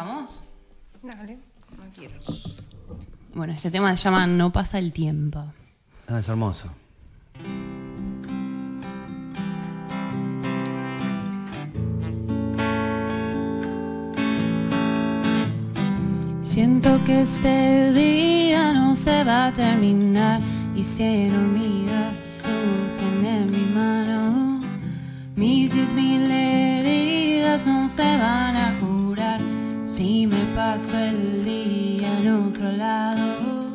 ¿Arrancamos? Dale. No quiero. Bueno, este tema se llama No pasa el tiempo. Ah, es hermoso. Siento que este día no se va a terminar y cien hormigas surgen en mi mano. Paso el día en otro lado.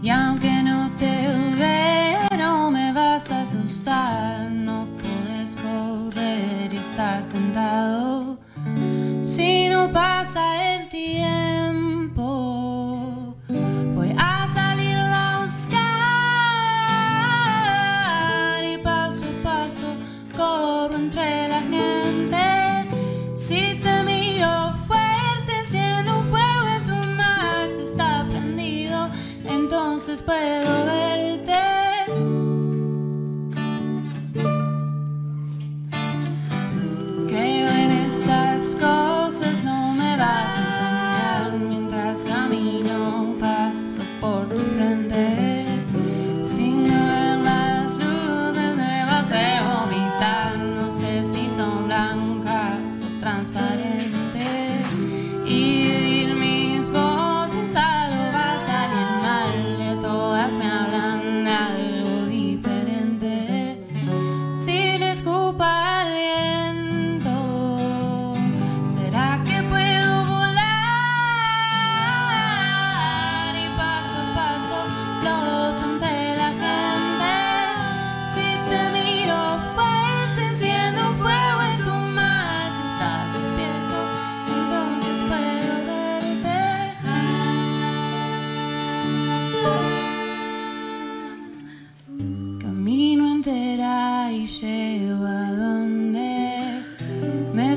Y aunque no te vea, no me vas a asustar. No puedes correr y estar sentado. Si no pasa el tiempo, voy a salir a buscar y paso a paso corro entre la gente. spell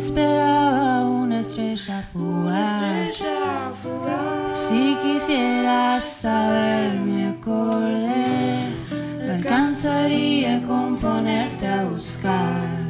esperaba una estrella fugaz. Si quisieras saber mi acorde, alcanzaría a componerte a buscar.